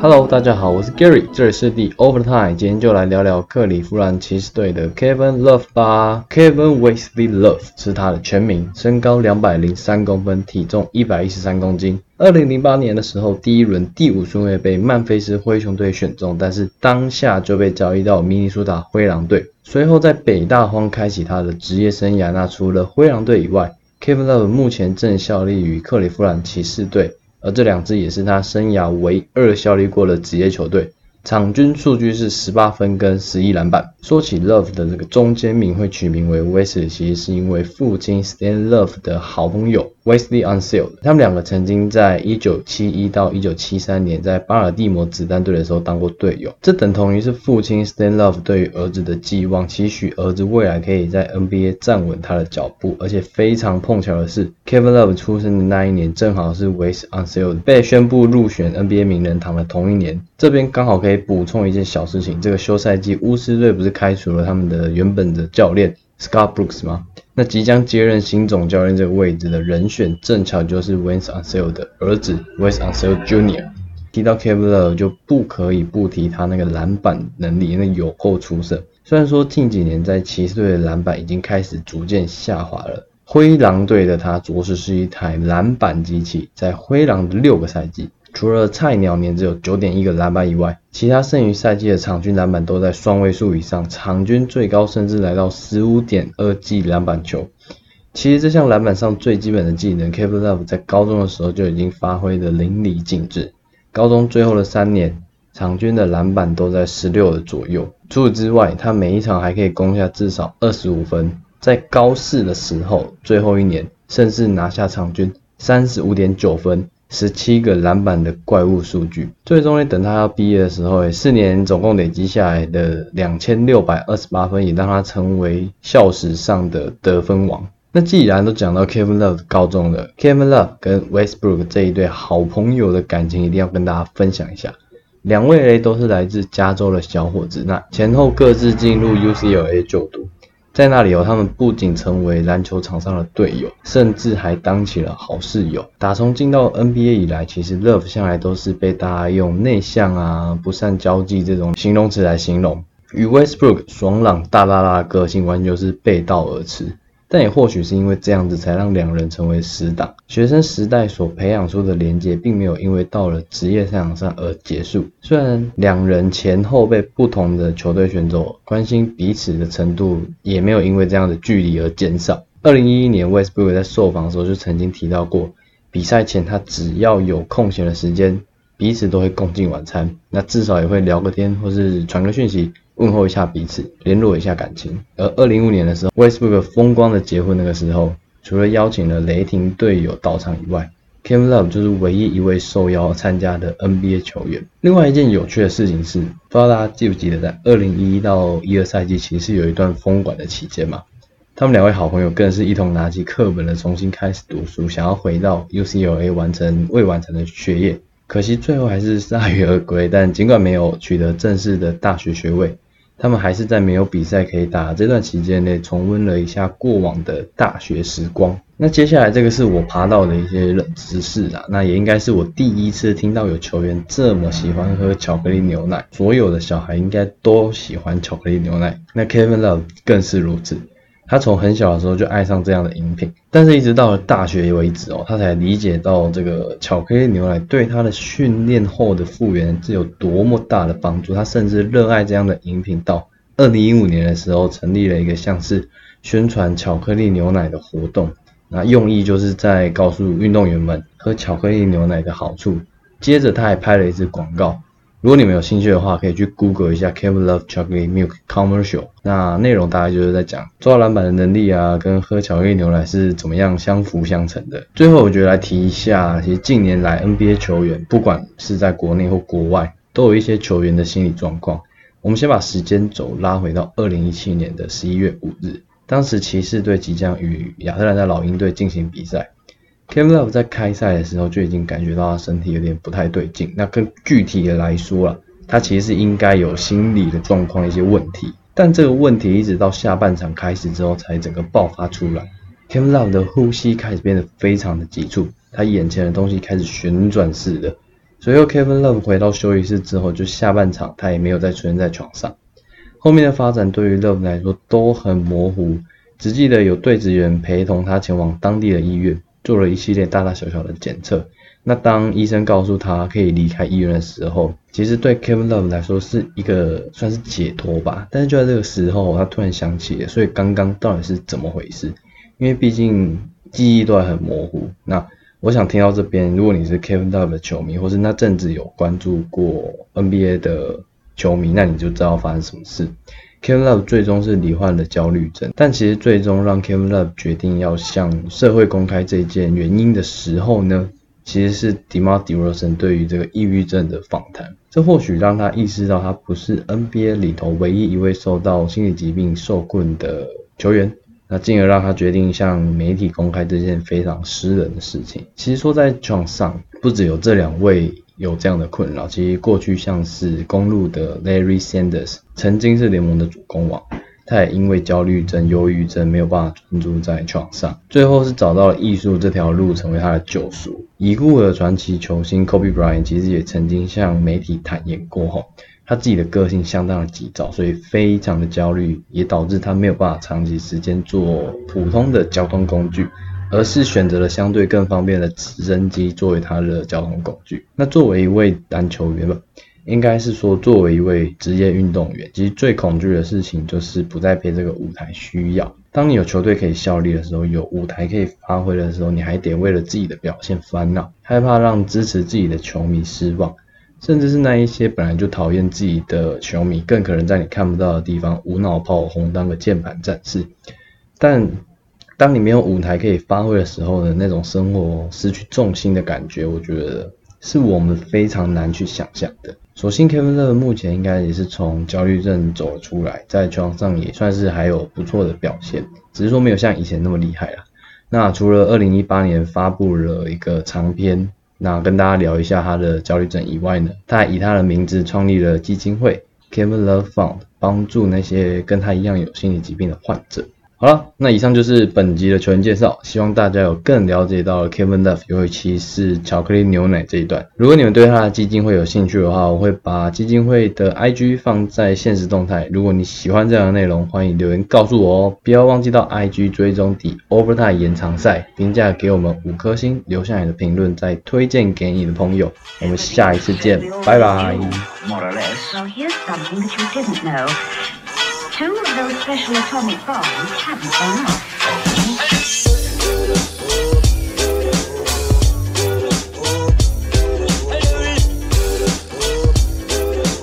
Hello，大家好，我是 Gary，这里是 The Overtime，今天就来聊聊克里夫兰骑士队的 Kevin Love 吧。Kevin Wesley Love 是他的全名，身高两百零三公分，体重一百一十三公斤。二零零八年的时候，第一轮第五顺位被曼菲斯灰熊队选中，但是当下就被交易到明尼苏达灰狼队。随后在北大荒开启他的职业生涯。那除了灰狼队以外，Kevin Love 目前正效力于克里夫兰骑士队。而这两支也是他生涯唯二效力过的职业球队。场均数据是十八分跟十一篮板。说起 Love 的这个中间名会取名为 Wesley，其实是因为父亲 Stan Love 的好朋友 Wesley Unseld，他们两个曾经在一九七一到一九七三年在巴尔的摩子弹队的时候当过队友。这等同于是父亲 Stan Love 对于儿子的寄望，期许儿子未来可以在 NBA 站稳他的脚步。而且非常碰巧的是，Kevin Love 出生的那一年正好是 Wesley Unseld 被宣布入选 NBA 名人堂的同一年。这边刚好可以补充一件小事情，这个休赛季巫师队不是开除了他们的原本的教练 Scott Brooks 吗？那即将接任新总教练这个位置的人选，正巧就是 Wes Unseld 的儿子 Wes Unseld Jr。提到 Kevin Love 就不可以不提他那个篮板能力，那有够出色。虽然说近几年在骑士队的篮板已经开始逐渐下滑了，灰狼队的他着实是一台篮板机器，在灰狼的六个赛季。除了菜鸟年只有九点一个篮板以外，其他剩余赛季的场均篮板都在双位数以上，场均最高甚至来到十五点二记篮板球。其实这项篮板上最基本的技能，Kevin Love 在高中的时候就已经发挥的淋漓尽致。高中最后的三年，场均的篮板都在十六的左右。除此之外，他每一场还可以攻下至少二十五分。在高四的时候，最后一年甚至拿下场均三十五点九分。十七个篮板的怪物数据，最终呢，等他要毕业的时候，四年总共累积下来的两千六百二十八分，也让他成为校史上的得分王。那既然都讲到 Kevin Love 高中了，Kevin Love 跟 Westbrook 这一对好朋友的感情，一定要跟大家分享一下。两位呢都是来自加州的小伙子，那前后各自进入 UCLA 就读。在那里哦，他们不仅成为篮球场上的队友，甚至还当起了好室友。打从进到 NBA 以来，其实 Love 向来都是被大家用内向啊、不善交际这种形容词来形容，与 Westbrook 爽朗大大大的个性完全就是背道而驰。但也或许是因为这样子，才让两人成为死党。学生时代所培养出的连结，并没有因为到了职业赛场上而结束。虽然两人前后被不同的球队选走，关心彼此的程度也没有因为这样的距离而减少。二零一一年，Westbrook 在受访的时候就曾经提到过，比赛前他只要有空闲的时间，彼此都会共进晚餐，那至少也会聊个天，或是传个讯息。问候一下彼此，联络一下感情。而二零五年的时候，Westbrook 风光的结婚那个时候，除了邀请了雷霆队友到场以外，Kevin Love 就是唯一一位受邀参加的 NBA 球员。另外一件有趣的事情是，不知道大家记不记得，在二零一一到一二赛季，其实有一段封管的期间嘛。他们两位好朋友更是一同拿起课本的重新开始读书，想要回到 UCLA 完成未完成的学业。可惜最后还是铩羽而归。但尽管没有取得正式的大学学位，他们还是在没有比赛可以打这段期间内，重温了一下过往的大学时光。那接下来这个是我爬到的一些冷知识啊，那也应该是我第一次听到有球员这么喜欢喝巧克力牛奶。所有的小孩应该都喜欢巧克力牛奶，那 Kevin Love 更是如此。他从很小的时候就爱上这样的饮品，但是一直到了大学为止哦，他才理解到这个巧克力牛奶对他的训练后的复原是有多么大的帮助。他甚至热爱这样的饮品，到二零一五年的时候成立了一个像是宣传巧克力牛奶的活动，那用意就是在告诉运动员们喝巧克力牛奶的好处。接着他还拍了一支广告。如果你们有兴趣的话，可以去 Google 一下 Kevin Love Chocolate Milk Commercial。那内容大概就是在讲抓篮板的能力啊，跟喝巧克力牛奶是怎么样相辅相成的。最后，我觉得来提一下，其实近年来 NBA 球员，不管是在国内或国外，都有一些球员的心理状况。我们先把时间轴拉回到二零一七年的十一月五日，当时骑士队即将与亚特兰大老鹰队进行比赛。Kevin Love 在开赛的时候就已经感觉到他身体有点不太对劲。那更具体的来说啊，他其实是应该有心理的状况一些问题。但这个问题一直到下半场开始之后才整个爆发出来。Kevin Love 的呼吸开始变得非常的急促，他眼前的东西开始旋转似的。随后 Kevin Love 回到休息室之后，就下半场他也没有再出现在场上。后面的发展对于 Love 来说都很模糊，只记得有队职员陪同他前往当地的医院，做了一系列大大小小的检测。那当医生告诉他可以离开医院的时候，其实对 Kevin Love 来说是一个算是解脱吧。但是就在这个时候，他突然想起，所以刚刚到底是怎么回事？因为毕竟记忆都还很模糊。那我想听到这边，如果你是 Kevin Love 的球迷，或是那阵子有关注过 NBA 的球迷，那你就知道发生什么事。Kim Love 最终是罹患了焦虑症，但其实最终让 Kim Love 决定要向社会公开这件原因的时候呢，其实是 Demar Derozan 对于这个抑郁症的访谈。这或许让他意识到，他不是 NBA 里头唯一一位受到心理疾病受困的球员。那进而让他决定向媒体公开这件非常私人的事情。其实说在场上，不只有这两位有这样的困扰，其实过去像是公路的 Larry Sanders，曾经是联盟的主攻王，他也因为焦虑症、忧郁症没有办法专注在场上，最后是找到了艺术这条路成为他的救赎。已故的传奇球星 Kobe Bryant 其实也曾经向媒体坦言过后。他自己的个性相当的急躁，所以非常的焦虑，也导致他没有办法长期时间坐普通的交通工具，而是选择了相对更方便的直升机作为他的交通工具。那作为一位篮球员吧，应该是说作为一位职业运动员，其实最恐惧的事情就是不再被这个舞台需要。当你有球队可以效力的时候，有舞台可以发挥的时候，你还得为了自己的表现烦恼，害怕让支持自己的球迷失望。甚至是那一些本来就讨厌自己的球迷，更可能在你看不到的地方无脑炮轰当个键盘战士。但当你没有舞台可以发挥的时候的那种生活失去重心的感觉，我觉得是我们非常难去想象的。所幸 Kevin Love 目前应该也是从焦虑症走了出来，在球场上也算是还有不错的表现，只是说没有像以前那么厉害了。那除了二零一八年发布了一个长篇。那跟大家聊一下他的焦虑症以外呢，他还以他的名字创立了基金会 Kevin Love Fund，帮助那些跟他一样有心理疾病的患者。好了，那以上就是本集的球员介绍，希望大家有更了解到 Kevin Love，尤其是巧克力牛奶这一段。如果你们对他的基金会有兴趣的话，我会把基金会的 IG 放在现实动态。如果你喜欢这样的内容，欢迎留言告诉我哦。不要忘记到 IG 追踪底 Overtime 延长赛，评价给我们五颗星，留下你的评论，再推荐给你的朋友。我们下一次见，拜拜。Two of those special atomic bombs haven't gone off.